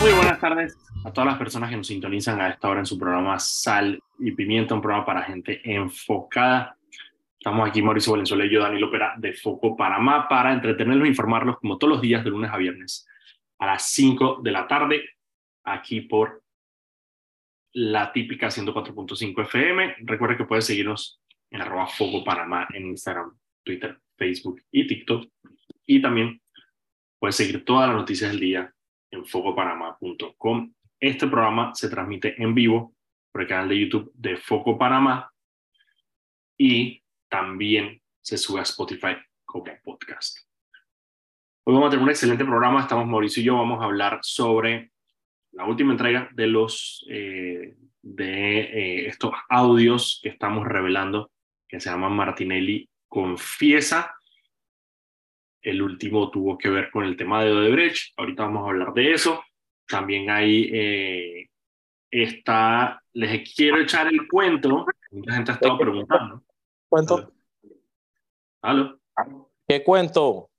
Muy buenas tardes a todas las personas que nos sintonizan a esta hora en su programa Sal y Pimienta, un programa para gente enfocada. Estamos aquí Mauricio Valenzuela y yo, Daniel Opera, de Foco Panamá, para entretenerlos e informarlos como todos los días de lunes a viernes a las 5 de la tarde, aquí por la típica 104.5 FM. Recuerda que puedes seguirnos en arroba Foco Panamá en Instagram, Twitter, Facebook y TikTok. Y también puedes seguir todas las noticias del día en focopanamá.com. Este programa se transmite en vivo por el canal de YouTube de Foco Panamá y también se sube a Spotify como podcast. Hoy vamos a tener un excelente programa. Estamos Mauricio y yo. Vamos a hablar sobre la última entrega de los eh, de eh, estos audios que estamos revelando que se llaman Martinelli Confiesa el último tuvo que ver con el tema de Odebrecht. Ahorita vamos a hablar de eso. También hay eh, está, les quiero echar el cuento. Mucha gente ha estado preguntando. ¿Cuento? ¿Aló? ¿Qué cuento?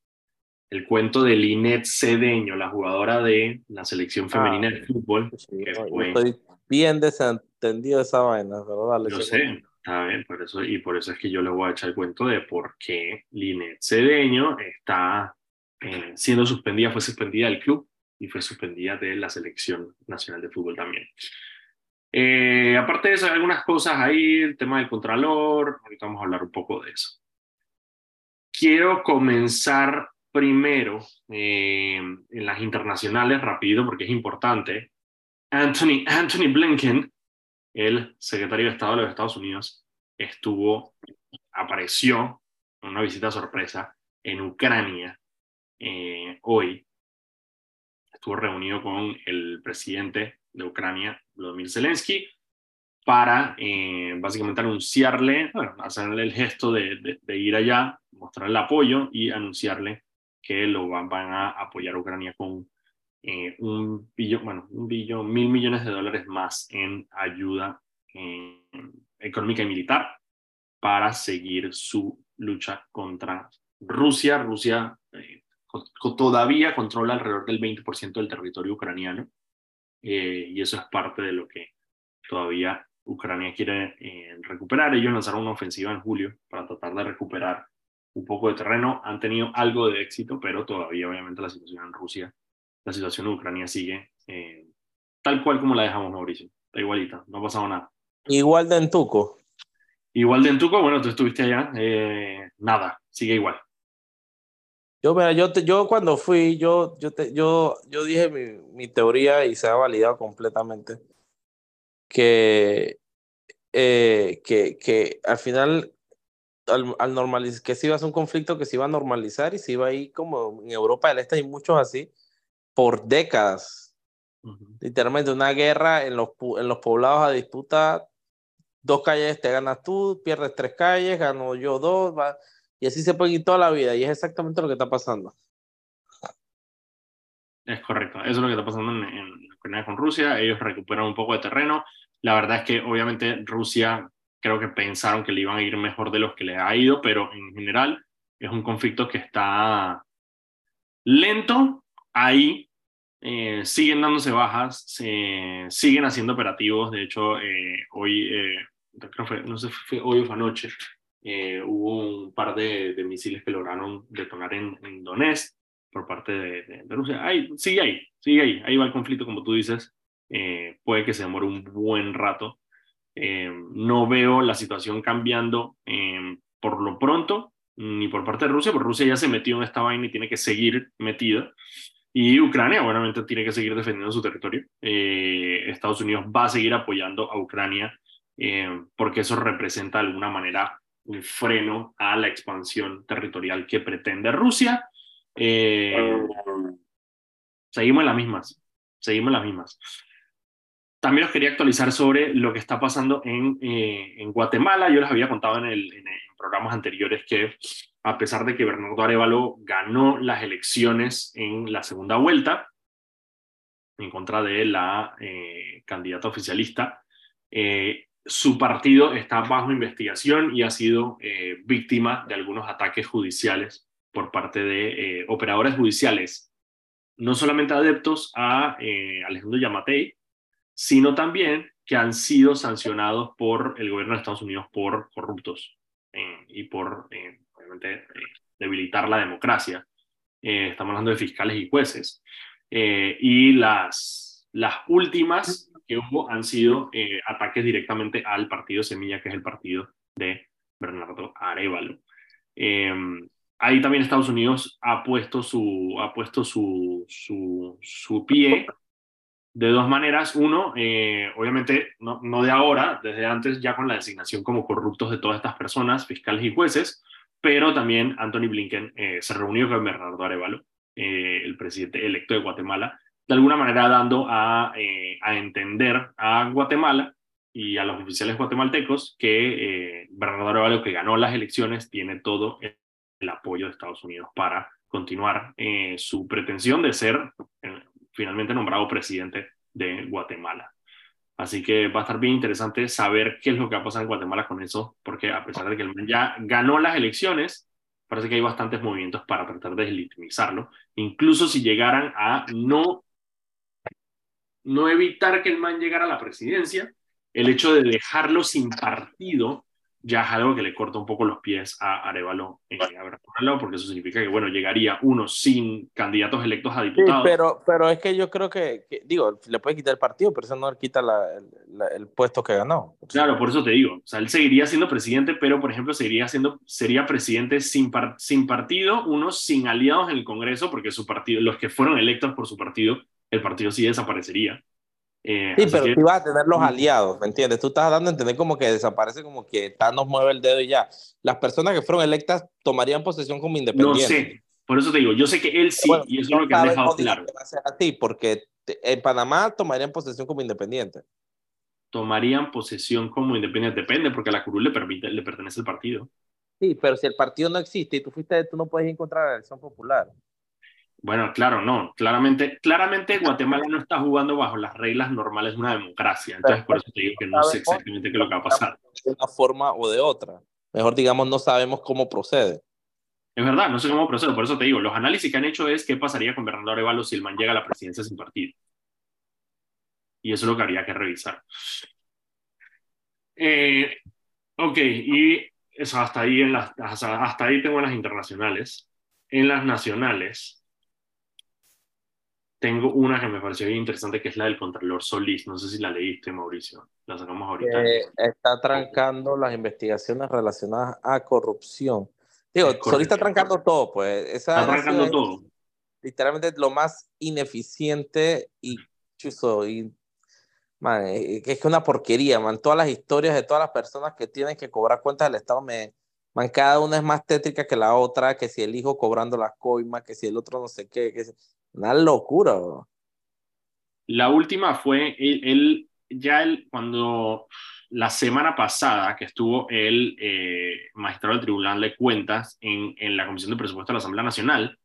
El cuento de Linet Cedeño, la jugadora de la selección femenina de fútbol. Estoy bien desentendido de esa vaina, ¿verdad? Yo sé, Está bien, por eso, y por eso es que yo le voy a echar el cuento de por qué Linet Cedeño está eh, siendo suspendida, fue suspendida del club y fue suspendida de la selección nacional de fútbol también. Eh, aparte de eso, hay algunas cosas ahí, el tema del contralor, ahorita vamos a hablar un poco de eso. Quiero comenzar primero eh, en las internacionales, rápido, porque es importante. Anthony, Anthony Blinken el secretario de Estado de los Estados Unidos estuvo, apareció en una visita sorpresa en Ucrania eh, hoy. Estuvo reunido con el presidente de Ucrania, Vladimir Zelensky, para eh, básicamente anunciarle, bueno, hacerle el gesto de, ir allá, mostrarle el apoyo y anunciarle que lo van, van a apoyar a Ucrania con eh, un billón, bueno, un billón, mil millones de dólares más en ayuda eh, económica y militar para seguir su lucha contra Rusia. Rusia eh, todavía controla alrededor del 20% del territorio ucraniano y eso es parte de lo que todavía Ucrania quiere recuperar. Ellos lanzaron una ofensiva en julio para tratar de recuperar un poco de terreno. Han tenido algo de éxito, pero todavía obviamente la situación en Rusia la situación en Ucrania sigue eh, tal cual como la dejamos, Mauricio. Está igualita, no ha pasado nada. Igual de Entuco. Igual de Entuco, bueno, tú estuviste allá, eh, nada, sigue igual. Yo, mira, yo, yo cuando fui, yo, yo, te, yo, yo dije mi, mi, teoría y se ha validado completamente, que, eh, que, que al final, al, al normalizar, que se iba a ser un conflicto que se iba a normalizar y se iba a ir como en Europa del Este hay muchos así, por décadas. Literalmente una guerra en los, en los poblados a disputa, dos calles te ganas tú, pierdes tres calles, gano yo dos, y así se puede ir toda la vida, y es exactamente lo que está pasando. Es correcto, eso es lo que está pasando en, en Ucrania con Rusia, ellos recuperan un poco de terreno, la verdad es que obviamente Rusia creo que pensaron que le iban a ir mejor de los que le ha ido, pero en general es un conflicto que está lento, ahí eh, siguen dándose bajas, se, siguen haciendo operativos. De hecho, eh, hoy, eh, no sé, fue hoy o fue anoche, hubo un par de, misiles que lograron detonar en, en Donetsk por parte de, Rusia. Ahí, sigue ahí, sigue ahí. Ahí va el conflicto, como tú dices. puede que se demore un buen rato. no veo la situación cambiando por lo pronto, ni por parte de Rusia, porque Rusia ya se metió en esta vaina y tiene que seguir metida. Y Ucrania, obviamente, tiene que seguir defendiendo su territorio. Eh, Estados Unidos va a seguir apoyando a Ucrania eh, porque eso representa de alguna manera un freno a la expansión territorial que pretende Rusia. Eh, seguimos en las mismas, seguimos en las mismas. También os quería actualizar sobre lo que está pasando en, en Guatemala. Yo les había contado en, el, en programas anteriores que a pesar de que Bernardo Arevalo ganó las elecciones en la segunda vuelta, en contra de la eh, candidata oficialista, eh, su partido está bajo investigación y ha sido eh, víctima de algunos ataques judiciales por parte de operadores judiciales no solamente adeptos a Alejandro Yamatei, sino también que han sido sancionados por el gobierno de Estados Unidos por corruptos y por, eh, obviamente, debilitar la democracia. estamos hablando de fiscales y jueces. y las, las últimas que hubo han sido ataques directamente al partido Semilla, que es el partido de Bernardo Arevalo. Ahí también Estados Unidos ha puesto su, ha puesto su, su, su pie de dos maneras. Uno, eh, obviamente, no, no, de ahora, desde antes ya con la designación como corruptos de todas estas personas, fiscales y jueces, pero también Anthony Blinken eh, se reunió con Bernardo Arevalo, eh, el presidente electo de Guatemala, de alguna manera dando a, a entender a Guatemala y a los oficiales guatemaltecos que Bernardo Arevalo, que ganó las elecciones, tiene todo el apoyo de Estados Unidos para continuar eh, su pretensión de ser eh, finalmente nombrado presidente de Guatemala. Así que va a estar bien interesante saber qué es lo que va a pasar en Guatemala con eso, porque a pesar de que el man ya ganó las elecciones, parece que hay bastantes movimientos para tratar de legitimizarlo, incluso si llegaran a no, no evitar que el man llegara a la presidencia, el hecho de dejarlo sin partido ya es algo que le corta un poco los pies a Arevalo, a porque eso significa que, bueno, llegaría uno sin candidatos electos a diputados. Sí, pero, pero es que yo creo que, digo, le puede quitar el partido, pero eso no le quita el puesto que ganó. Claro, por eso te digo, o sea, él seguiría siendo presidente, pero, por ejemplo, seguiría siendo, sería presidente sin, sin partido, uno sin aliados en el Congreso, porque su partido, los que fueron electos por su partido, el partido sí desaparecería. Eh, sí, pero tú vas a tener los aliados, ¿me entiendes? Tú estás dando a entender como que desaparece, como que Thanos mueve el dedo y ya. Las personas que fueron electas tomarían posesión como independientes. No sé, por eso te digo, yo sé que él sí, y eso es lo que han dejado claro. A ti, porque en Panamá tomarían posesión como independientes. Tomarían posesión como independientes, depende, porque a la curul le, permite, le pertenece el partido. Sí, pero si el partido no existe y tú fuiste, tú no puedes encontrar la elección popular. Bueno, claro, no. Claramente, claramente Guatemala no está jugando bajo las reglas normales de una democracia. Entonces, por eso te digo que no sé exactamente qué es lo que va a pasar. De una forma o de otra. Mejor digamos, no sabemos cómo procede. Es verdad, no sé cómo procede. Por eso te digo, los análisis que han hecho es qué pasaría con Bernardo Arevalo si el man llega a la presidencia sin partido. Y eso es lo que habría que revisar. Eh, ok, y eso hasta ahí, en las, hasta ahí tengo las internacionales. En las nacionales, tengo una que me pareció bien interesante, que es la del Contralor Solís. No sé si la leíste, Mauricio. La sacamos ahorita. está trancando las investigaciones relacionadas a corrupción. Digo, Solís está trancando todo, pues. está trancando todo. Literalmente lo más ineficiente y chuzo. Y, man, eh, es que una porquería, man. Todas las historias de todas las personas que tienen que cobrar cuentas del Estado, me, man, cada una es más tétrica que la otra, que si el hijo cobrando las coimas, que si el otro no sé qué, que una locura. La última fue él, ya él, cuando la semana pasada que estuvo el eh, magistrado del Tribunal de Cuentas en, en la Comisión de Presupuesto de la Asamblea Nacional,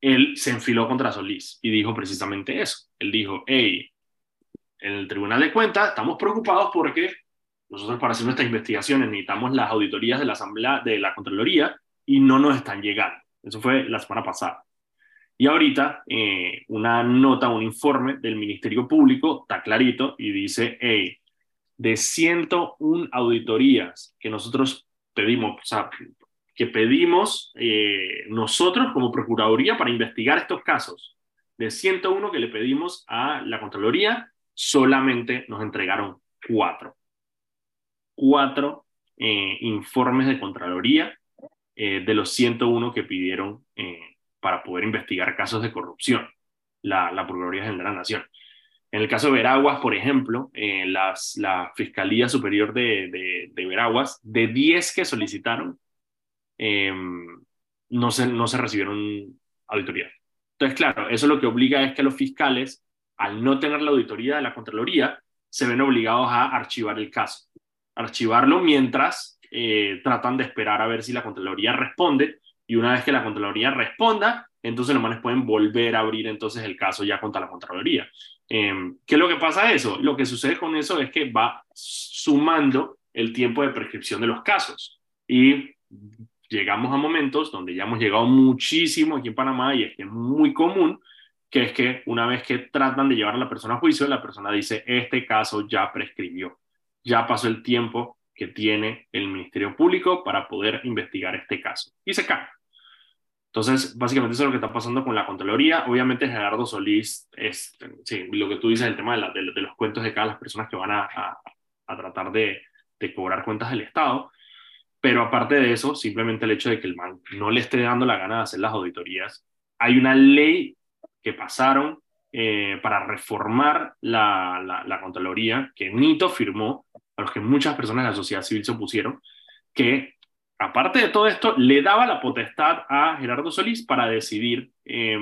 él se enfiló contra Solís y dijo precisamente eso. Él dijo, hey, en el Tribunal de Cuentas estamos preocupados porque nosotros para hacer nuestras investigaciones necesitamos las auditorías de la Asamblea, de la Contraloría, y no nos están llegando. Eso fue la semana pasada. Y ahorita eh, una nota, un informe del Ministerio Público está clarito y dice, hey, de 101 auditorías que nosotros pedimos, o sea, que pedimos eh, nosotros como Procuraduría para investigar estos casos, de 101 que le pedimos a la Contraloría, solamente nos entregaron cuatro. Cuatro eh, informes de Contraloría de los 101 que pidieron para poder investigar casos de corrupción, la, la Procuraduría General de la Nación. En el caso de Veraguas, por ejemplo, eh, las, la Fiscalía Superior de, de, Veraguas, de 10 que solicitaron, em, no, se, no se recibieron auditoría. Entonces, claro, eso lo que obliga es que los fiscales, al no tener la auditoría de la Contraloría, se ven obligados a archivar el caso. Archivarlo mientras eh, tratan de esperar a ver si la Contraloría responde y una vez que la Contraloría responda, entonces los manes pueden volver a abrir entonces el caso ya contra la Contraloría. Em, ¿Qué es lo que pasa eso? Lo que sucede con eso es que va sumando el tiempo de prescripción de los casos y llegamos a momentos donde ya hemos llegado muchísimo aquí en Panamá y es que es muy común que es que una vez que tratan de llevar a la persona a juicio, la persona dice, este caso ya prescribió, ya pasó el tiempo que tiene el Ministerio Público para poder investigar este caso. Y se cae. Entonces, básicamente eso es lo que está pasando con la Contraloría. Obviamente Gerardo Solís, es, sí, lo que tú dices, el tema de, de, los cuentos de cada las personas que van a, tratar de, de, cobrar cuentas del Estado. Pero aparte de eso, simplemente el hecho de que el man no le esté dando la gana de hacer las auditorías. Hay una ley que pasaron eh, para reformar la, la, la que Nito firmó, a los que muchas personas de la sociedad civil se opusieron, que aparte de todo esto, le daba la potestad a Gerardo Solís para decidir eh,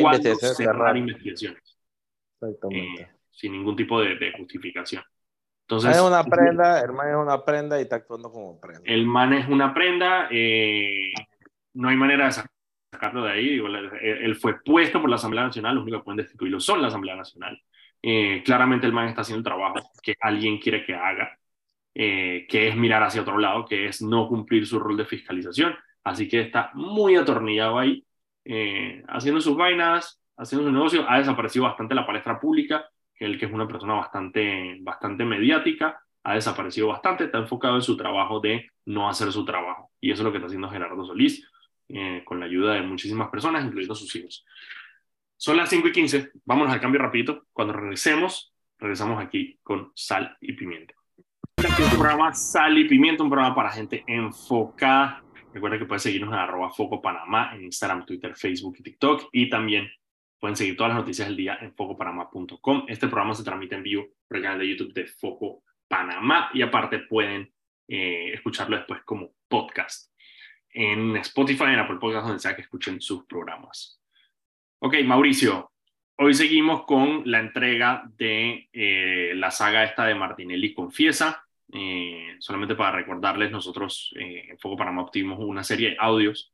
cuándo cerrar investigaciones. Exactamente. Eh, sin ningún tipo de, justificación. Entonces, es una prenda, el man es una prenda y está actuando como prenda. El man es una prenda, eh, no hay manera de sacarlo de ahí. él, fue puesto por la Asamblea Nacional, los únicos que pueden destituirlo son la Asamblea Nacional. Eh, claramente el man está haciendo el trabajo que alguien quiere que haga. Eh, que es mirar hacia otro lado, que es no cumplir su rol de fiscalización. Así que está muy atornillado ahí, eh, haciendo sus vainas, haciendo su negocio. Ha desaparecido bastante la palestra pública, que él que es una persona bastante, bastante mediática, ha desaparecido bastante, está enfocado en su trabajo de no hacer su trabajo. Y eso es lo que está haciendo Gerardo Solís, eh, con la ayuda de muchísimas personas, incluyendo sus hijos. Son las 5 y 15, vámonos al cambio rapidito. Cuando regresemos, regresamos aquí con sal y pimienta un programa Sal y Pimienta, un programa para gente enfocada. Recuerda que puedes seguirnos en arroba Foco Panamá en Instagram, Twitter, Facebook y TikTok. Y también pueden seguir todas las noticias del día en focopanamá.com. Este programa se transmite en vivo por el canal de YouTube de Foco Panamá. Y aparte pueden eh, escucharlo después como podcast en Spotify, en Apple Podcast, donde sea que escuchen sus programas. Ok, Mauricio, hoy seguimos con la entrega de eh, la saga esta de Martinelli Confiesa. Eh, solamente para recordarles, nosotros eh, en Foco Panamá obtuvimos una serie de audios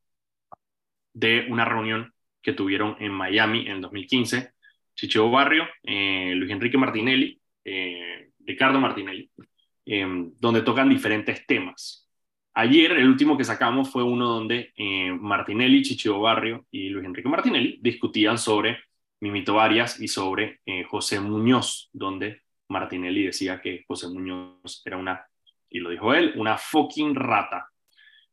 de una reunión que tuvieron en Miami en 2015. Chicho Barrio, eh, Luis Enrique Martinelli, Ricardo Martinelli, donde tocan diferentes temas. Ayer, el último que sacamos fue uno donde Martinelli, Chicho Barrio y Luis Enrique Martinelli discutían sobre Mimito Varias y sobre José Muñoz, donde Martinelli decía que José Muñoz era una, y lo dijo él, una fucking rata.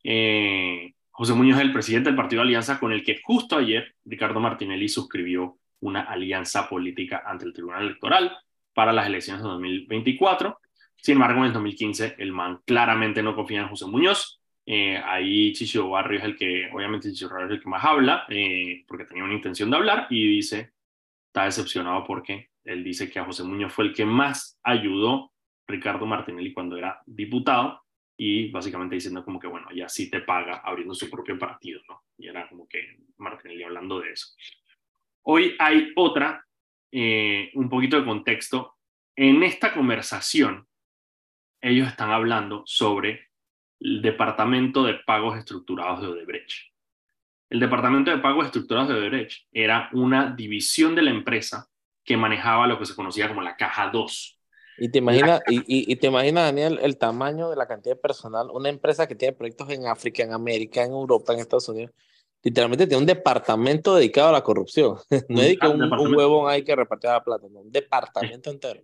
Eh, José Muñoz es el presidente del Partido Alianza con el que justo ayer Ricardo Martinelli suscribió una alianza política ante el Tribunal Electoral para las elecciones de 2024. Sin embargo, en el 2015 el man claramente no confía en José Muñoz. Eh, ahí Chicho Barrio es el que, obviamente Chicho Barrio es el que más habla, eh, porque tenía una intención de hablar y dice, está decepcionado porque él dice que a José Muñoz fue el que más ayudó Ricardo Martinelli cuando era diputado y básicamente diciendo como que, bueno, ya sí te paga abriendo su propio partido, ¿no? Y era como que Martinelli hablando de eso. Hoy hay otra, eh, un poquito de contexto. En esta conversación, ellos están hablando sobre el Departamento de Pagos Estructurados de Odebrecht. El Departamento de Pagos Estructurados de Odebrecht era una división de la empresa que manejaba lo que se conocía como la caja 2. Y te imaginas, y, y, te imaginas, Daniel, el tamaño de la cantidad de personal, una empresa que tiene proyectos en África, en América, en Europa, en Estados Unidos, literalmente tiene un departamento dedicado a la corrupción. No es que un, un, huevón hay que repartir la plata, un departamento entero.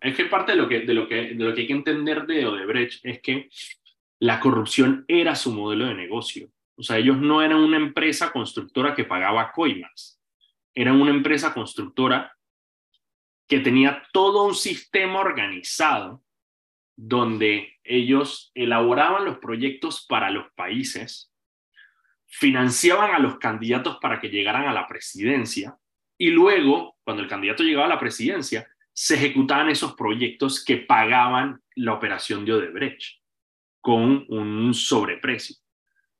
Es que parte de lo que, de, lo que, de lo que hay que entender de Odebrecht es que la corrupción era su modelo de negocio. O sea, ellos no eran una empresa constructora que pagaba coimas, eran una empresa constructora que tenía todo un sistema organizado donde ellos elaboraban los proyectos para los países, financiaban a los candidatos para que llegaran a la presidencia y luego, cuando el candidato llegaba a la presidencia, se ejecutaban esos proyectos que pagaban la operación de Odebrecht con un sobreprecio.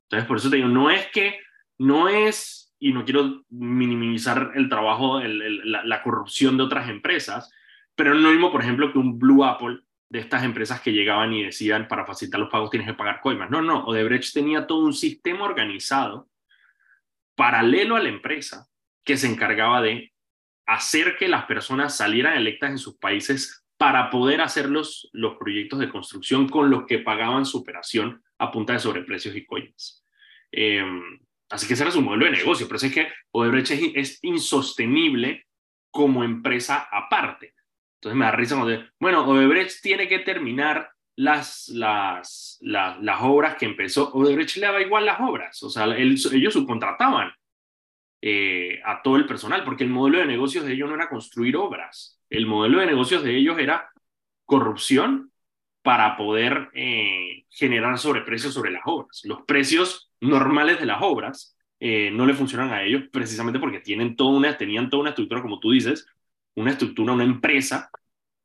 Entonces, por eso te digo, no es que, no es y no quiero minimizar el trabajo, la, corrupción de otras empresas, pero no mismo, por ejemplo, que un Blue Apple de estas empresas que llegaban y decían para facilitar los pagos tienes que pagar coimas. No, no, Odebrecht tenía todo un sistema organizado paralelo a la empresa que se encargaba de hacer que las personas salieran electas en sus países para poder hacer los, los proyectos de construcción con los que pagaban su operación a punta de sobreprecios y coimas. Eh, Así que ese era su modelo de negocio. Pero es que Odebrecht es, insostenible como empresa aparte. Entonces me da risa cuando, bueno, Odebrecht tiene que terminar las, las, las obras que empezó. Odebrecht le daba igual las obras. O sea, ellos subcontrataban eh, a todo el personal, porque el modelo de negocios de ellos no era construir obras. El modelo de negocios de ellos era corrupción para poder eh, generar sobreprecios sobre las obras. Los precios normales de las obras eh, no le funcionan a ellos precisamente porque tienen toda una, tenían toda una estructura, como tú dices, una estructura, una empresa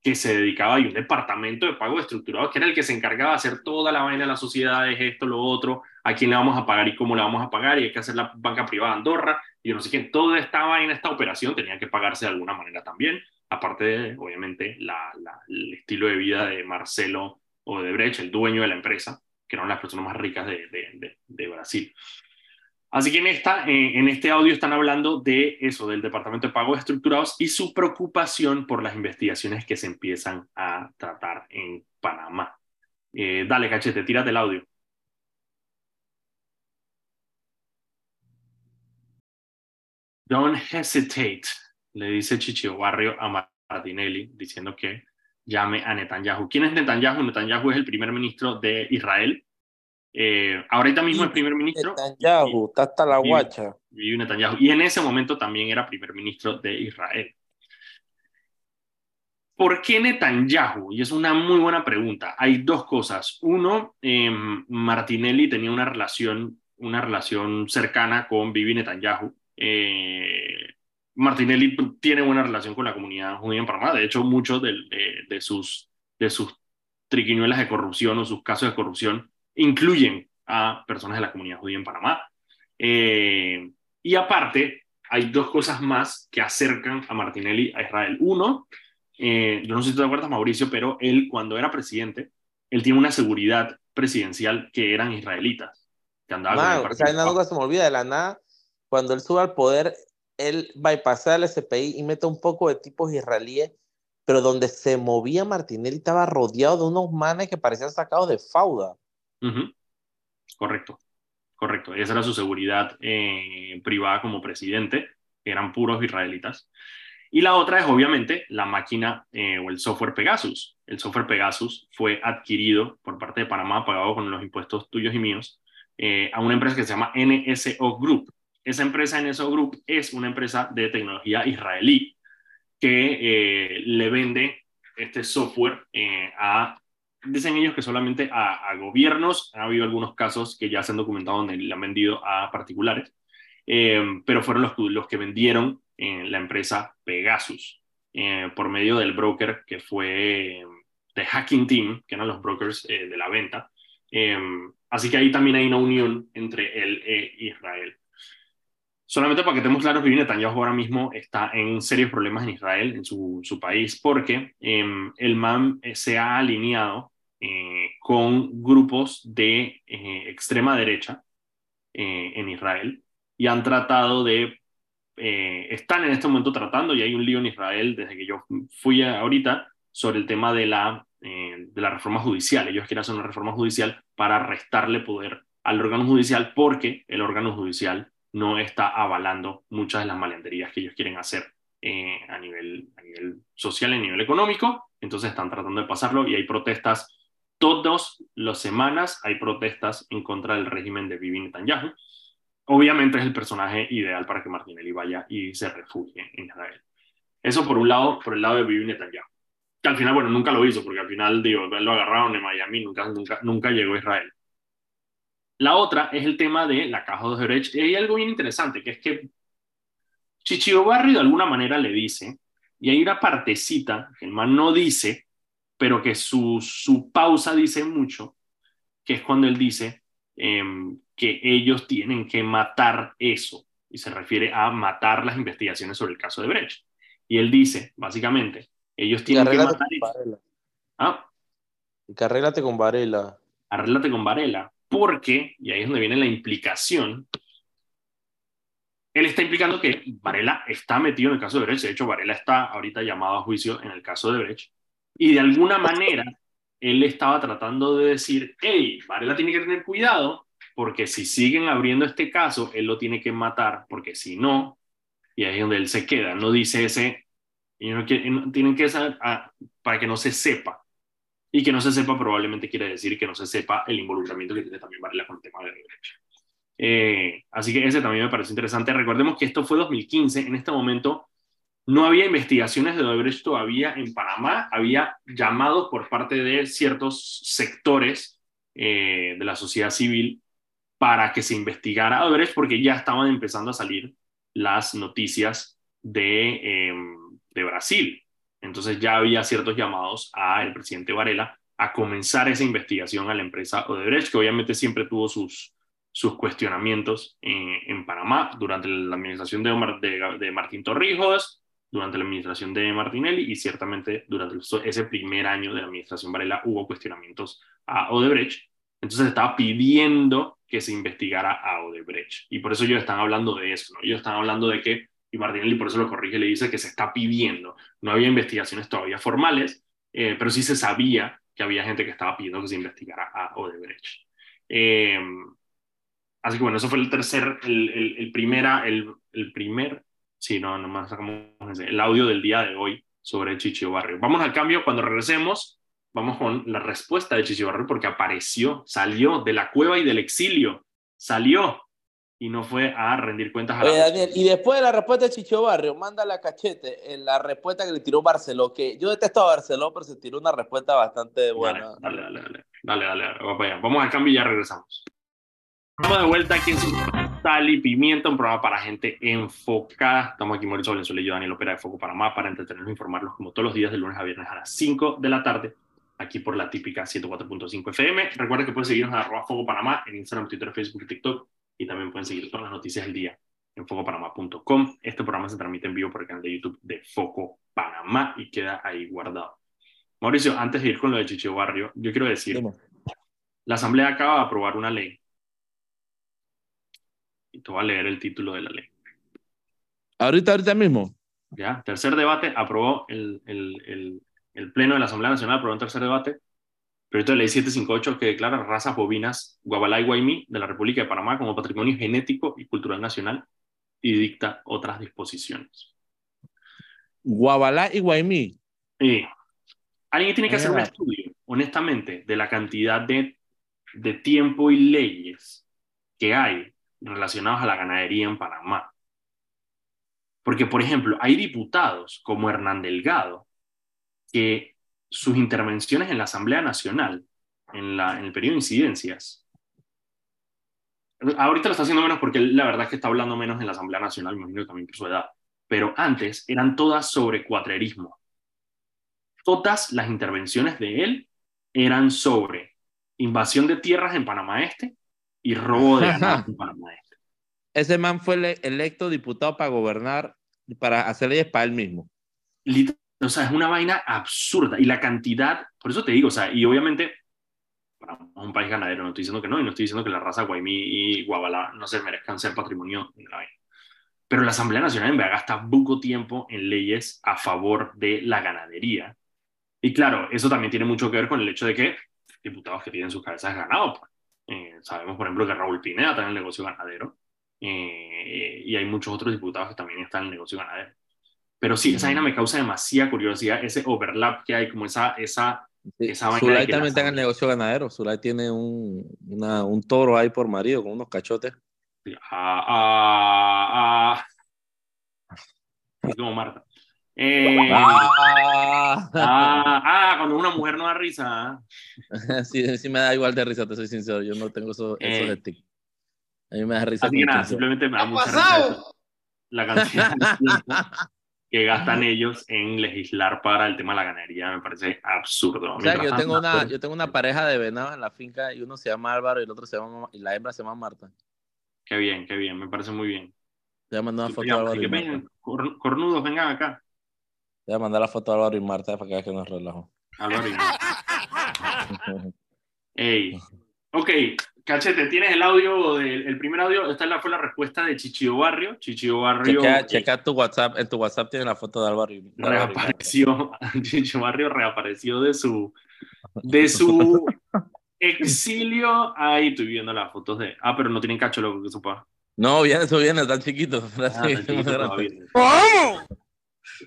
que se dedicaba y un departamento de pago estructurado que era el que se encargaba de hacer toda la vaina de las sociedades, esto, lo otro, a quién le vamos a pagar y cómo le vamos a pagar, y hay que hacer la banca privada de Andorra, y yo no sé qué, toda esta vaina, esta operación tenía que pagarse de alguna manera también, aparte de, obviamente, el estilo de vida de Marcelo Odebrecht, el dueño de la empresa, que eran las personas más ricas de, de, de Brasil. Así que en, esta, en este audio están hablando de eso, del Departamento de Pagos Estructurados y su preocupación por las investigaciones que se empiezan a tratar en Panamá. Eh, dale, cachete, tírate el audio. Don't hesitate, le dice Chichio Barrio a Martinelli, diciendo que llame a Netanyahu. ¿Quién es Netanyahu? Netanyahu es el primer ministro de Israel eh, ahorita mismo es primer ministro. Netanyahu, está hasta la guacha. Y, Netanyahu. y en ese momento también era primer ministro de Israel. ¿Por qué Netanyahu? Y es una muy buena pregunta. Hay dos cosas. Uno, em, Martinelli tenía una relación, una relación cercana con Bibi Netanyahu. Eh, Martinelli tiene buena relación con la comunidad judía en Panamá. De hecho, muchos de, de, sus, de sus triquiñuelas de corrupción o sus casos de corrupción incluyen a personas de la comunidad judía en Panamá. Eh, y aparte, hay dos cosas más que acercan a Martinelli a Israel. Uno, eh, yo no sé si te acuerdas, Mauricio, pero él cuando era presidente, él tiene una seguridad presidencial que eran israelitas. Que andaba o sea, nada se me olvida de la nada. Cuando él sube al poder, él bypassa al SPI y mete un poco de tipos israelíes, pero donde se movía Martinelli estaba rodeado de unos manes que parecían sacados de fauda. Correcto, correcto. Esa era su seguridad eh, privada como presidente, eran puros israelitas. Y la otra es obviamente la máquina eh, o el software Pegasus. El software Pegasus fue adquirido por parte de Panamá, pagado con los impuestos tuyos y míos, eh, a una empresa que se llama NSO Group. Esa empresa NSO Group es una empresa de tecnología israelí que le vende este software a dicen ellos que solamente a, gobiernos, ha habido algunos casos que ya se han documentado donde le han vendido a particulares, eh, pero fueron los, los que vendieron en la empresa Pegasus eh, por medio del broker que fue The Hacking Team, que eran los brokers eh, de la venta. así que ahí también hay una unión entre él e Israel. Solamente para que estemos claros, Bibi Netanyahu ahora mismo está en serios problemas en Israel, en su, su país, porque el MAM se ha alineado eh, con grupos de eh, extrema derecha eh, en Israel y han tratado de, están en este momento tratando, y hay un lío en Israel desde que yo fui ahorita, sobre el tema de la, de la reforma judicial. Ellos quieren hacer una reforma judicial para restarle poder al órgano judicial porque el órgano judicial no está avalando muchas de las malenderías que ellos quieren hacer a, nivel, a nivel social, a nivel económico. Entonces están tratando de pasarlo y hay protestas Todas las semanas hay protestas en contra del régimen de Bibi Netanyahu. Obviamente es el personaje ideal para que Martinelli vaya y se refugie en Israel. Eso por un lado, por el lado de Bibi Netanyahu. Que al final, bueno, nunca lo hizo, porque al final, digo, lo agarraron en Miami, nunca, nunca, nunca llegó a Israel. La otra es el tema de la caja de Odebrecht. Y hay algo bien interesante, que es que Chichio Barrio de alguna manera le dice, y hay una partecita que el man no dice, pero que su, su pausa dice mucho, que es cuando él dice em, que ellos tienen que matar eso, y se refiere a matar las investigaciones sobre el caso de Brecht. Y él dice, básicamente, ellos tienen que matar eso. ¿Ah? Y que arréglate con Varela. Arréglate con Varela, porque, y ahí es donde viene la implicación, él está implicando que Varela está metido en el caso de Brecht. De hecho, Varela está ahorita llamado a juicio en el caso de Brecht. Y de alguna manera, él estaba tratando de decir, hey, Varela tiene que tener cuidado porque si siguen abriendo este caso, él lo tiene que matar, porque si no, y ahí es donde él se queda, no dice ese, y no tienen que ah, para que no se sepa. Y que no se sepa probablemente quiere decir que no se sepa el involucramiento que tiene también Varela con el tema de derecho. Eh, así que ese también me parece interesante. Recordemos que esto fue 2015, en este momento no había investigaciones de Odebrecht todavía en Panamá, había llamados por parte de ciertos sectores eh, de la sociedad civil para que se investigara a Odebrecht porque ya estaban empezando a salir las noticias de, em, de Brasil. Entonces ya había ciertos llamados al presidente Varela a comenzar esa investigación a la empresa Odebrecht, que obviamente siempre tuvo sus, sus cuestionamientos en, en Panamá durante la administración de, de, de Martín Torrijos, durante la administración de Martinelli y ciertamente durante ese primer año de la administración Varela hubo cuestionamientos a Odebrecht. Entonces estaba pidiendo que se investigara a Odebrecht. Y por eso ellos están hablando de eso, ¿no? Ellos están hablando de que, y Martinelli por eso lo corrige, le dice que se está pidiendo. No había investigaciones todavía formales, eh, pero sí se sabía que había gente que estaba pidiendo que se investigara a Odebrecht. Eh, así que bueno, eso fue el tercer, el, el, primera, el, el primer Sí, no, nomás sacamos el audio del día de hoy sobre Chicho Barrio. Vamos al cambio, cuando regresemos, vamos con la respuesta de Chicho Barrio porque apareció, salió de la cueva y del exilio, salió y no fue a rendir cuentas a Oye, Daniel, y después de la respuesta de Chicho Barrio, manda la cachete en la respuesta que le tiró Barceló, que yo detesto a Barceló, pero se tiró una respuesta bastante buena. Dale, dale, dale, dale, dale, dale, vamos, allá. vamos al cambio y ya regresamos. Vamos de vuelta aquí en Sal y Pimienta, un programa para gente enfocada. Estamos aquí Mauricio Valenzuela y yo, Daniel Opera de Foco Panamá, para entretenernos e informarlos como todos los días de lunes a viernes a las 5 de la tarde, aquí por la típica 104.5 FM. Recuerda que pueden seguirnos en arroba Foco Panamá en Instagram, Twitter, Facebook y TikTok. Y también pueden seguir todas las noticias del día en focopanamá.com. Este programa se transmite en vivo por el canal de YouTube de Foco Panamá y queda ahí guardado. Mauricio, antes de ir con lo de Chicho Barrio, yo quiero decir, la Asamblea acaba de aprobar una ley y te voy a leer el título de la ley. Ahorita, ahorita mismo. Ya, tercer debate, aprobó el, el, el, el Pleno de la Asamblea Nacional, aprobó un tercer debate, proyecto de ley 758 que declara razas bovinas Guabalá y Guaymí de la República de Panamá como patrimonio genético y cultural nacional y dicta otras disposiciones. Guabalá y Guaymí. Sí. Alguien tiene que hacer un estudio, honestamente, de la cantidad de, de tiempo y leyes que hay relacionados a la ganadería en Panamá. Porque, por ejemplo, hay diputados como Hernán Delgado que sus intervenciones en la Asamblea Nacional, en, la, en el periodo de incidencias, ahorita lo está haciendo menos porque la verdad es que está hablando menos en la Asamblea Nacional, me imagino también por su edad, pero antes eran todas sobre cuatrerismo. Todas las intervenciones de él eran sobre invasión de tierras en Panamá Este y robo de Panamá Ese man fue electo diputado para gobernar, para hacer leyes para él mismo. O sea, es una vaina absurda. Y la cantidad, por eso te digo, o sea, y obviamente, para un país ganadero, no estoy diciendo que no, y no estoy diciendo que la raza Guaymí y Guabalá no se merezcan ser patrimonio de la vaina. Pero la Asamblea Nacional en verdad gasta poco tiempo en leyes a favor de la ganadería. Y claro, eso también tiene mucho que ver con el hecho de que diputados que tienen sus cabezas ganados, pues. Eh, sabemos, por ejemplo, que Raúl Pineda está en el negocio ganadero eh, y hay muchos otros diputados que también están en el negocio ganadero. Pero sí, esa vaina me causa demasiada curiosidad, ese overlap que hay, como esa, esa, esa vaina. Zulay también está en el negocio ganadero. Zulay tiene un, una, un toro ahí por marido con unos cachotes. Ah, ah, ah. como Marta. Eh, ah. ah, ah, cuando una mujer no da risa. sí, sí me da igual de risa, te soy sincero. Yo no tengo eso, eso de tic. A mí me da risa. Nada, simplemente me da mucha risa la cantidad que gastan ellos en legislar para el tema de la ganadería me parece absurdo. O sea, yo tengo, una, yo tengo una pareja de venados en la finca y uno se llama Álvaro y el otro se llama, y la hembra se llama Marta. Qué bien, qué bien, me parece muy bien. Te voy a mandar una foto de Álvaro. Que vengan, cornudos, vengan acá. Te voy a mandar la foto de Álvaro y Marta para que veas que no es relajo. Álvaro y Marta. Ey. Ok, Cachete, ¿tienes el audio, del, el primer audio? Esta fue la respuesta de Chichio Barrio. Chichio Barrio. Checa, checa, tu WhatsApp, en tu WhatsApp tiene la foto de Álvaro. Reapareció, Chichio Barrio reapareció de su, de su exilio. Ahí estoy viendo las fotos de. Ah, pero no tienen cacho, lo que supa. No, viene, eso viene, tan chiquito. Ah,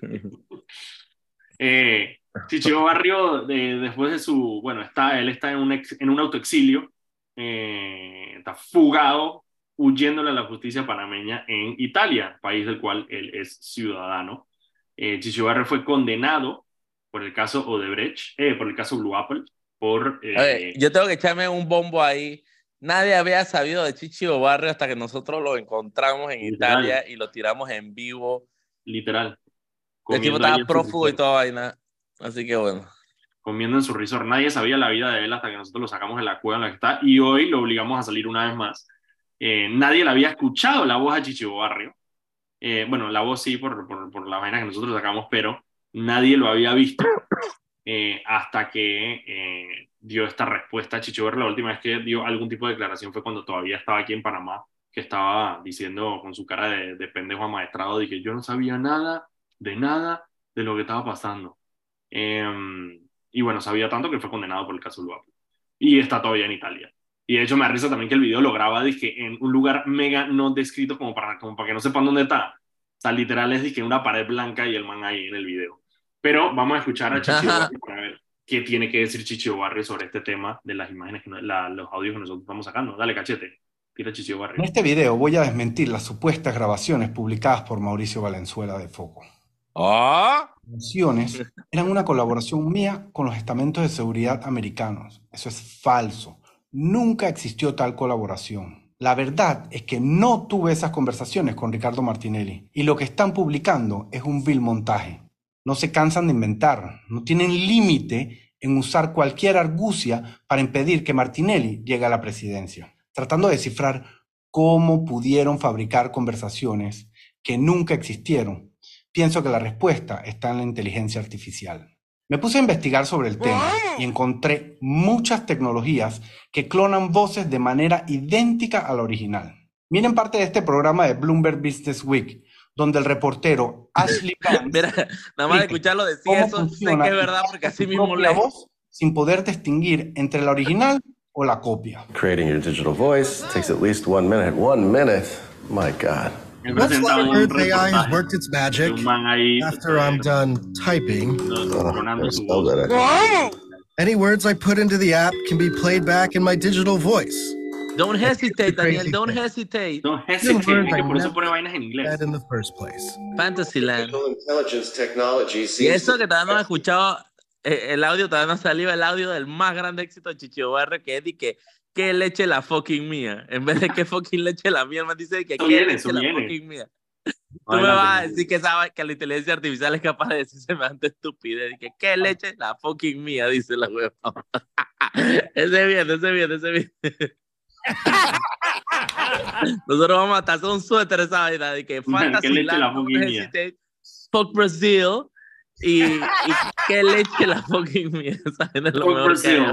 eh, Chicho Barrio, después de su. Bueno, está, él está en un, en un autoexilio. Eh, está fugado, huyéndole a la justicia panameña en Italia, país del cual él es ciudadano. Eh, fue condenado por el caso Odebrecht, eh, por el caso Blue Apple, por... Eh, yo tengo que echarme un bombo ahí. Nadie había sabido de Chicho Barrio hasta que nosotros lo encontramos en Italia y lo tiramos en vivo. Literal. El tipo estaba prófugo y toda vaina. Así que bueno. Comiendo en su resort. Nadie sabía la vida de él hasta que nosotros lo sacamos de la cueva en la que está y hoy lo obligamos a salir una vez más. Eh, nadie le había escuchado la voz a Chichibo Barrio. Eh, bueno, la voz sí por, por, por la vaina que nosotros sacamos, pero nadie lo había visto eh, hasta que eh, dio esta respuesta a Chichiborro. La última vez que dio algún tipo de declaración fue cuando todavía estaba aquí en Panamá, que estaba diciendo con su cara de, de pendejo amaestrado que yo no sabía nada, de nada, de lo que estaba pasando. Em, y bueno, sabía tanto que fue condenado por el caso Luapo. Y está todavía en Italia. Y de hecho me arriesga también que el video lo graba dije, en un lugar mega no descrito como para, como para que no sepan dónde está. O sea, literal es dije, una pared blanca y el man ahí en el video. Pero vamos a escuchar a Chichi Barrio para ver qué tiene que decir Chichi Barrio sobre este tema de las imágenes, los audios que nosotros estamos sacando. Dale, cachete. Tira Chichi Barrio. En este video voy a desmentir las supuestas grabaciones publicadas por Mauricio Valenzuela de Foco. ¿Ah? Eran una colaboración mía con los estamentos de seguridad americanos. Eso es falso. Nunca existió tal colaboración. La verdad es que no tuve esas conversaciones con Ricardo Martinelli y lo que están publicando es un vil montaje no se cansan de inventar, no tienen límite en usar cualquier argucia para impedir que Martinelli llegue a la presidencia, tratando de descifrar cómo pudieron fabricar conversaciones que nunca existieron. Pienso que la respuesta está en la inteligencia artificial. Me puse a investigar sobre el tema y encontré muchas tecnologías que clonan voces de manera idéntica a la original. Miren parte de este programa de Bloomberg Business Week, donde el reportero Ashley Mira, nada más de escucharlo decir eso, sé que es verdad porque así mismo le voz sin poder distinguir entre la original o la copia. Creating your digital voice takes at least one minute. One minute, my God. That's why Earth AI has worked its magic. After I'm done typing, any words I put into the app can be played back in my digital voice. Don't hesitate, Daniel. Don't hesitate. Don't hesitate. que por eso pone vainas en inglés. In the first place. Fantasyland. Intelligence technology y eso que todavía no has escuchado el audio, todavía no ha salido el audio del más grande éxito de Chicho Barrio, que es de que qué leche la fucking mía. En vez de que fucking leche la mía, me dice que qué leche la fucking mía. Tú me vas a decir que, sabe, que la inteligencia artificial es capaz de decir semejante estupidez. Y que qué leche la fucking mía, dice la hueva. ese bien, ese bien, ese bien. Nosotros vamos a estar un suéter esa vaina de que Fantasy leche la Fuck Brazil y, y qué leche la fucking. Esa es lo mejor Brazil.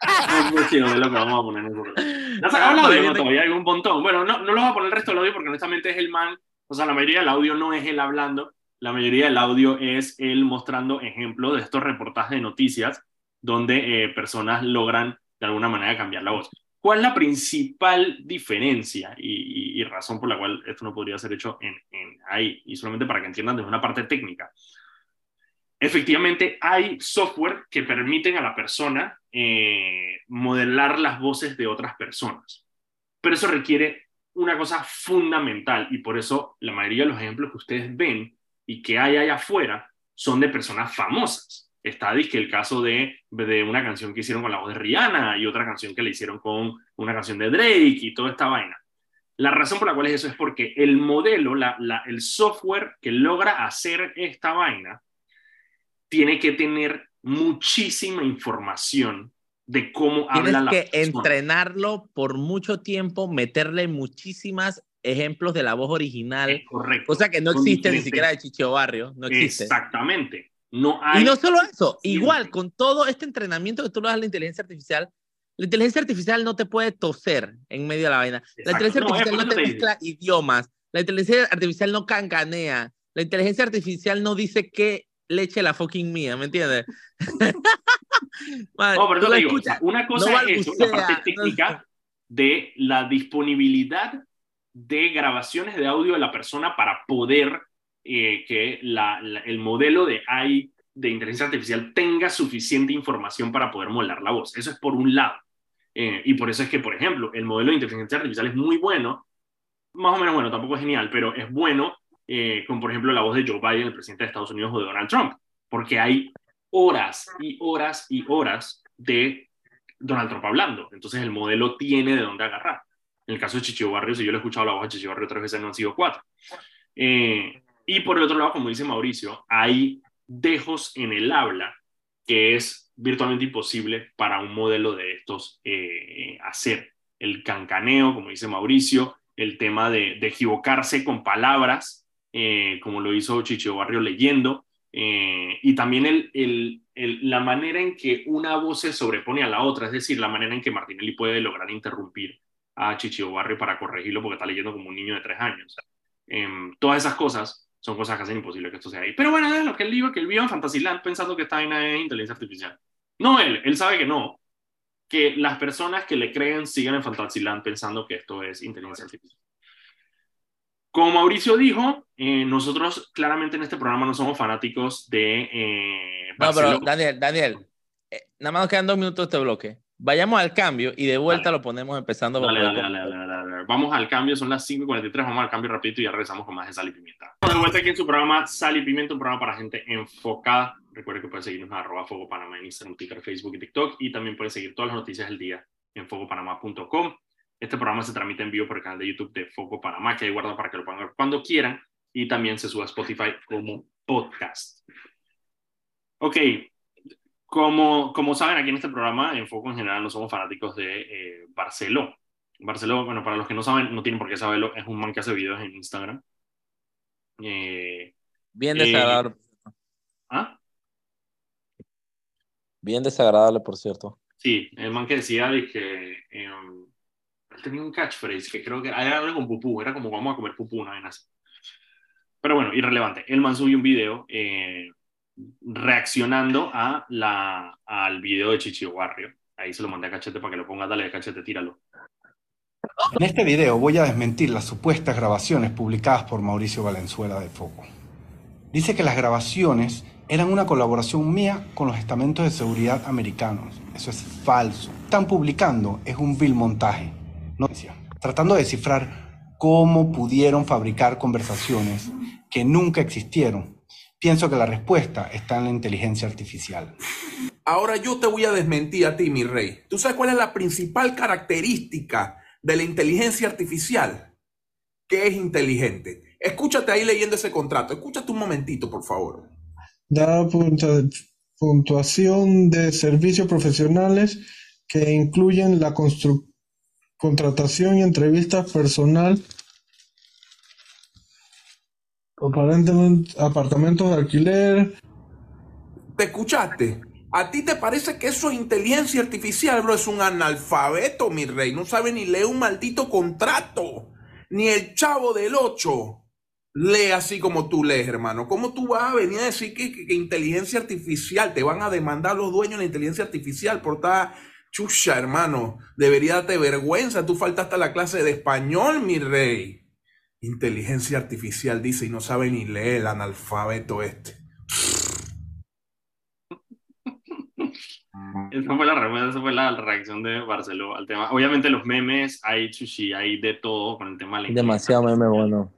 Fuck Brazil es lo que vamos a poner nosotros. ¿No sacado el audio? No, todavía hay un montón. Bueno, no, no lo voy a poner el resto del audio porque honestamente es el man. O sea, la mayoría del audio no es él hablando. La mayoría del audio es él mostrando ejemplos de estos reportajes de noticias donde eh, personas logran de alguna manera cambiar la voz. ¿Cuál es la principal diferencia y, razón por la cual esto no podría ser hecho en, ahí? Y solamente para que entiendan desde una parte técnica. Efectivamente, hay software que permiten a la persona eh, modelar las voces de otras personas, pero eso requiere una cosa fundamental y por eso la mayoría de los ejemplos que ustedes ven y que hay allá afuera son de personas famosas está que el caso de, de una canción que hicieron con la voz de Rihanna y otra canción que le hicieron con una canción de Drake y toda esta vaina. La razón por la cual es eso es porque el modelo, la, el software que logra hacer esta vaina, tiene que tener muchísima información de cómo habla la que entrenarlo por mucho tiempo, meterle muchísimas ejemplos de la voz original. correcto. Cosa que no existe ni siquiera de Chicho Barrio. No existe. Exactamente. No hay... Y no solo eso, igual con todo este entrenamiento que tú le das a la inteligencia artificial, la inteligencia artificial no te puede toser en medio de la vaina. La inteligencia artificial no, te mezcla idiomas. La inteligencia artificial no cancanea. La inteligencia artificial no dice qué leche la fucking mía, ¿me entiendes? no, pero digo, una cosa es eso, la parte técnica de la disponibilidad de grabaciones de audio de la persona para poder eh, que la, el modelo de AI de inteligencia artificial tenga suficiente información para poder modelar la voz. Eso es por un lado. Eh, y por eso es que, por ejemplo, el modelo de inteligencia artificial es muy bueno, más o menos bueno, tampoco es genial, pero es bueno eh, con, por ejemplo, la voz de Joe Biden, el presidente de Estados Unidos, o de Donald Trump, porque hay horas y horas y horas de Donald Trump hablando. Entonces el modelo tiene de dónde agarrar. En el caso de Chicho Barrio, si yo le he escuchado la voz de Chicho Barrio tres veces, no han sido cuatro. Eh, y por el otro lado, como dice Mauricio, hay dejos en el habla que es virtualmente imposible para un modelo de estos eh, hacer. El cancaneo, como dice Mauricio, el tema de, equivocarse con palabras, eh, como lo hizo Chicho Barrio leyendo, eh, y también el, la manera en que una voz se sobrepone a la otra, es decir, la manera en que Martinelli puede lograr interrumpir a Chicho Barrio para corregirlo porque está leyendo como un niño de tres años. Em, todas esas cosas son cosas que hacen imposible que esto sea ahí. Pero bueno, es lo que él vive, que él vive en Fantasyland pensando que esta vaina es inteligencia artificial. No él, él sabe que no, que las personas que le creen sigan en Fantasyland pensando que esto es inteligencia artificial. Como Mauricio dijo, eh, nosotros claramente en este programa no somos fanáticos de... Eh, no, pero Daniel, Daniel, eh, nada más nos quedan dos minutos de este bloque. Vayamos al cambio y de vuelta lo ponemos empezando. Dale, dale, dale, Vamos al cambio, son las 5.43, vamos al cambio rapidito y ya regresamos con más de Sal y Pimienta. De vuelta aquí en su programa Sal y Pimienta, un programa para gente enfocada. Recuerden que pueden seguirnos a arroba Fogo Panamá en Instagram, Twitter, Facebook y TikTok y también pueden seguir todas las noticias del día en fogopanamá.com. Este programa se transmite en vivo por el canal de YouTube de Foco Panamá, que hay guardado para que lo puedan ver cuando quieran y también se sube a Spotify como podcast. Ok, como, como saben, aquí en este programa, en Foco en general, no somos fanáticos de eh, Barceló. Barceló, bueno, para los que no saben, no tienen por qué saberlo, es un man que hace videos en Instagram. Eh, Bien eh, desagradable. ¿Ah? Bien desagradable, por cierto. Sí, el man que decía de que em, tenía un catchphrase que creo que era algo con pupú, era como vamos a comer pupú, una vez así. Pero bueno, irrelevante. El man subió un video eh, reaccionando a la, al video de Chichi Barrio. Ahí se lo mandé a Cachete para que lo ponga, dale Cachete, tíralo. En este video voy a desmentir las supuestas grabaciones publicadas por Mauricio Valenzuela de Foco. Dice que las grabaciones eran una colaboración mía con los estamentos de seguridad americanos. Eso es falso. Están publicando es un vil montaje. Noticia. Tratando de descifrar cómo pudieron fabricar conversaciones que nunca existieron Pienso que la respuesta está en la inteligencia artificial. Ahora yo te voy a desmentir a ti, mi rey. ¿Tú sabes cuál es la principal característica de la inteligencia artificial? Que es inteligente. Escúchate ahí leyendo ese contrato. Escúchate un momentito, por favor. Da puntuación de servicios profesionales que incluyen la contratación y entrevistas personal Aparentemente, apartamentos de alquiler. ¿Te escuchaste? ¿A ti te parece que eso es inteligencia artificial, bro? Es un analfabeto, mi rey. No sabe ni leer un maldito contrato. Ni el chavo del 8 lee así como tú lees, hermano. ¿Cómo tú vas a venir a decir que, que, inteligencia artificial? Te van a demandar los dueños de la inteligencia artificial por estar chucha, hermano. Debería darte vergüenza. Tú faltaste a la clase de español, mi rey. Inteligencia artificial dice y no sabe ni leer el analfabeto este. Esa fue la fue la reacción de Barceló al tema. Obviamente los memes, hay sushi, hay de todo con el tema de Demasiado meme bueno.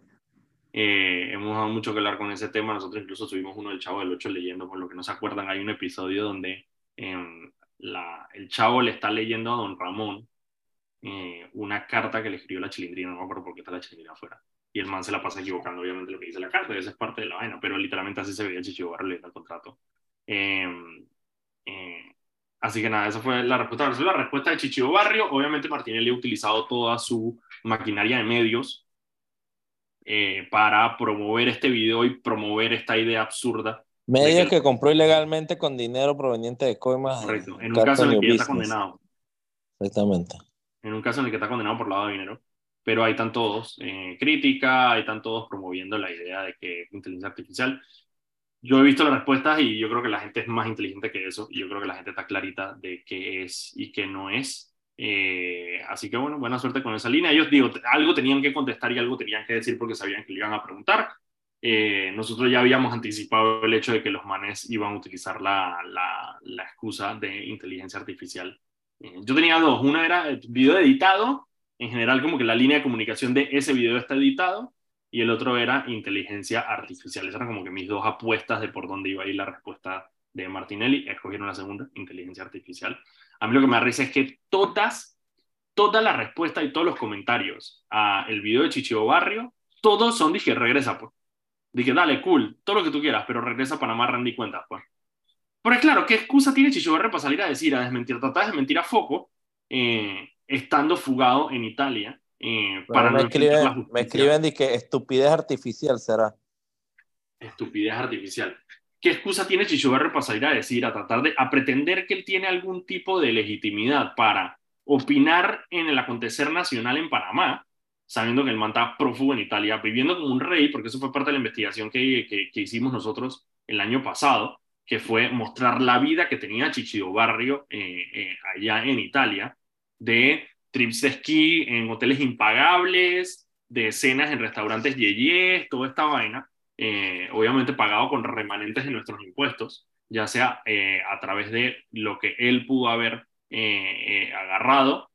Eh, hemos dado mucho que hablar con ese tema. Nosotros incluso subimos uno del Chavo del 8 leyendo, por lo que no se acuerdan, hay un episodio donde em, la, el Chavo le está leyendo a Don Ramón eh, una carta que le escribió la chilindrina, no me acuerdo por qué está la chilindrina afuera. Y el man se la pasa equivocando, obviamente, lo que dice la carta, esa es parte de la vaina, pero literalmente así se veía el Chichibarro leyendo el contrato. Em, eh, así que nada, esa fue la respuesta. Esa la respuesta de Chichibo Barrio. Obviamente Martinelli ha utilizado toda su maquinaria de medios eh, para promover este video y promover esta idea absurda. Medios que, compró ilegalmente con dinero proveniente de coimas. Correcto, en un caso en el que ya está condenado. Exactamente en un caso en el que está condenado por lavado de dinero, pero ahí están todos, eh, crítica, ahí están todos promoviendo la idea de que inteligencia artificial. yo he visto las respuestas y yo creo que la gente es más inteligente que eso y yo creo que la gente está clarita de qué es y qué no es. Eh, así que bueno, buena suerte con esa línea. Ellos digo, algo tenían que contestar y algo tenían que decir porque sabían que le iban a preguntar. Eh, nosotros ya habíamos anticipado el hecho de que los manes iban a utilizar la, la, la excusa de inteligencia artificial. Eh, yo tenía dos, una era el video editado, en general como que la línea de comunicación de ese video está editado, y el otro era inteligencia artificial. Esas eran como que mis dos apuestas de por dónde iba a ir la respuesta de Martinelli. Escogieron la segunda, inteligencia artificial. A mí lo que me da risa es que todas, todas las respuestas y todos los comentarios a el video de Chichibo Barrio, todos son, dije, regresa, pues. Dije, dale, cool, todo lo que tú quieras, pero regresa a Panamá, Randy cuentas, pues. Pero claro, ¿qué excusa tiene Chichibo Barrio para salir a decir, a desmentir, tratar de desmentir a Foco, eh, estando fugado en Italia? Eh, para me, escriben, me escriben que estupidez artificial será. Estupidez artificial. ¿Qué excusa tiene Chichoberre para salir a decir, a tratar de, a pretender que él tiene algún tipo de legitimidad para opinar en el acontecer nacional en Panamá, sabiendo que el man prófugo en Italia, viviendo como un rey, porque eso fue parte de la investigación que, que, hicimos nosotros el año pasado, que fue mostrar la vida que tenía Chichido Barrio eh, eh, allá en Italia, de trips de esquí en hoteles impagables, de cenas en restaurantes yeyes, toda esta vaina eh, obviamente pagado con remanentes de nuestros impuestos, ya sea eh, a través de lo que él pudo haber eh, agarrado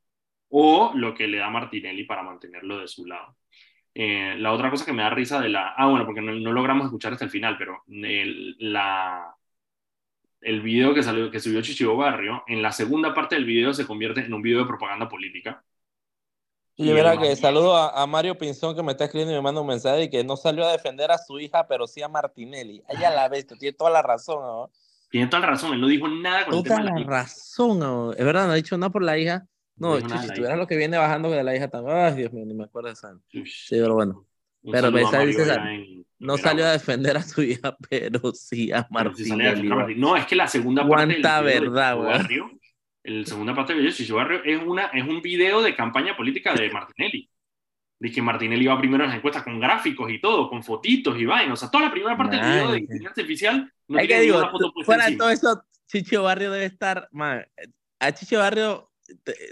o lo que le da Martinelli para mantenerlo de su lado. la otra cosa que me da risa de la... Ah, bueno, porque no, logramos escuchar hasta el final, pero el, la, el video que, salió, que subió Chichibo Barrio, en la segunda parte del video se convierte en un video de propaganda política y, verá que saludo a, Mario Pinzón que me está escribiendo y me manda un mensaje y que no salió a defender a su hija, pero sí a Martinelli. Ella la bestia, tiene toda la razón. ¿no? Tiene toda la razón, él no dijo nada con toda el tema la, razón, ¿no? es verdad, no ha dicho nada por la hija. No, si tuvieras lo que viene bajando de la hija también. Ay, Dios mío, ni me acuerdo de esa. Sí, pero bueno. pero esa dice, no salió a defender a su hija, pero sí a Martinelli. no, es que la segunda parte del verdad, güey el segunda parte del video Barrio es, una, es un video de campaña política de Martinelli. De que Martinelli va primero en las encuestas con gráficos y todo, con fotitos y vainas. O sea, toda la primera parte del video de inteligencia artificial no tiene que digo, una foto Fuera todo eso, Chicho Barrio debe estar. Man, a Chicho Barrio,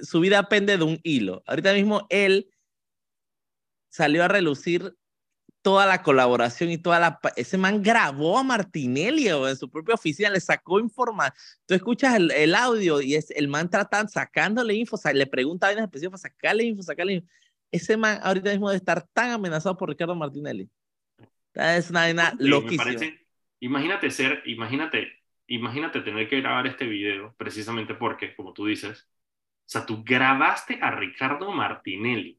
su vida pende de un hilo. Ahorita mismo él salió a relucir toda la colaboración y toda la... Ese man grabó a Martinelli en su propia oficina, le sacó información. Tú escuchas el, el, audio y es el man tratando, sacándole info, o sea, le pregunta vainas específicas para sacarle info, sacarle info. Ese man ahorita mismo debe estar tan amenazado por Ricardo Martinelli. Es una vaina loquísima. imagínate ser, imagínate, imagínate tener que grabar este video precisamente porque, como tú dices, o sea, tú grabaste a Ricardo Martinelli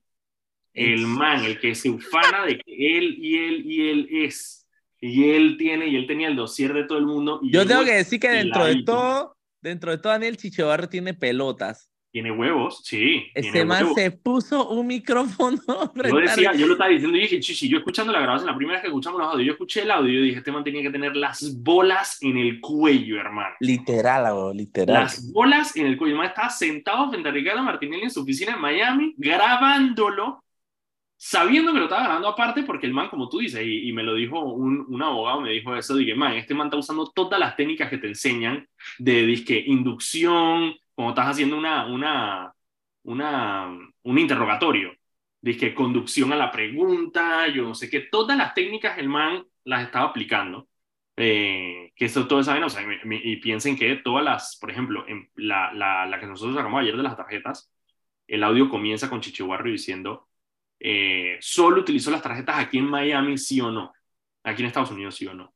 el man, el que se ufana de que él y él y él es. Y él tiene, y él tenía el dossier de todo el mundo. Yo tengo que decir que dentro de todo, dentro de todo, Daniel Chichevarro tiene pelotas. Tiene huevos, sí. Ese man se puso un micrófono. Yo decía, yo lo estaba diciendo y dije, chichi, yo escuchando la grabación, la primera vez que escuchamos los audios, yo escuché el audio y dije, este man tenía que tener las bolas en el cuello, hermano. Literal, literal. Las bolas en el cuello. El man estaba sentado frente a Ricardo Martinelli en su oficina en Miami, grabándolo sabiendo que lo estaba ganando aparte, porque el man, como tú dices, y, me lo dijo un, un, abogado, me dijo eso, dije, man, este man está usando todas las técnicas que te enseñan de disque inducción, como estás haciendo una, una, una, un interrogatorio, disque conducción a la pregunta, yo no sé qué, todas las técnicas el man las estaba aplicando. Eh, que esto todo saben, o sea, y, piensen que todas las, por ejemplo, en la, la, la que nosotros sacamos ayer de las tarjetas, el audio comienza con Chichihuarro diciendo, eh, solo utilizó las tarjetas aquí en Miami, sí o no. Aquí en Estados Unidos, sí o no.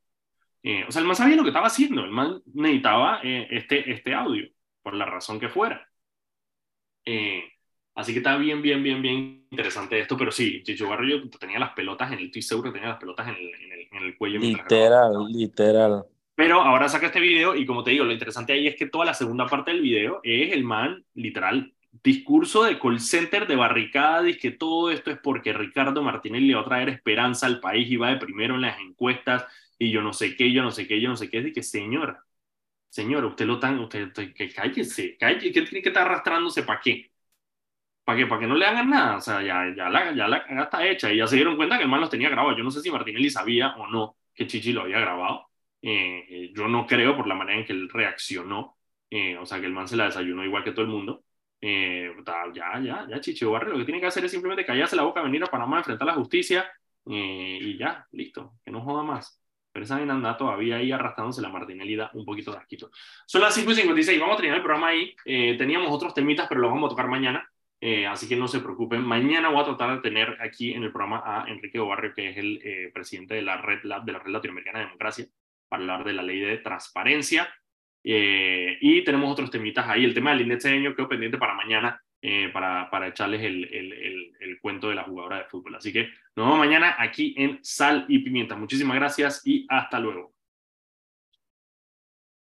Eh, o sea, el man sabía lo que estaba haciendo. El man necesitaba eh, este, este audio, por la razón que fuera. así que está bien, bien, bien, bien interesante esto. Pero sí, Chicho Barrio tenía las pelotas en el, estoy seguro que tenía las pelotas en el, en el, en el cuello. Literal, literal. Pero ahora saca este video y como te digo, lo interesante ahí es que toda la segunda parte del video es el man literal discurso de call center de barricada y que todo esto es porque Ricardo Martinelli le va a traer esperanza al país y va de primero en las encuestas y yo no sé qué, yo no sé qué, yo no sé qué, es de que señora, señora, usted lo tan, usted, que cállese, cállese, ¿qué tiene que estar arrastrándose para qué? ¿Para qué? ¿Para que no le hagan nada? O sea, ya, ya, la, ya la está hecha y ya se dieron cuenta que el man los tenía grabado. Yo no sé si Martinelli sabía o no que Chichi lo había grabado, yo no creo por la manera en que él reaccionó, o sea, que el man se la desayunó igual que todo el mundo. ya, ya, ya, Chicho Barrio, lo que tiene que hacer es simplemente callarse la boca, venir a Panamá, enfrentar la justicia y ya, listo, que no joda más. Pero esa anda todavía ahí arrastrándose la Martinelli da un poquito de asquito. Son las 5 y 56, vamos a terminar el programa ahí. teníamos otros temitas, pero los vamos a tocar mañana. Eh, así que no se preocupen. Mañana voy a tratar de tener aquí en el programa a Enrique Obarrio, que es el eh, presidente de la, Red, de la Red Latinoamericana de Democracia, para hablar de la ley de transparencia. Eh, y tenemos otros temitas ahí. El tema del índice de quedó pendiente para mañana, para, para echarles el, el, el, cuento de la jugadora de fútbol. Así que nos vemos mañana aquí en Sal y Pimienta. Muchísimas gracias y hasta luego.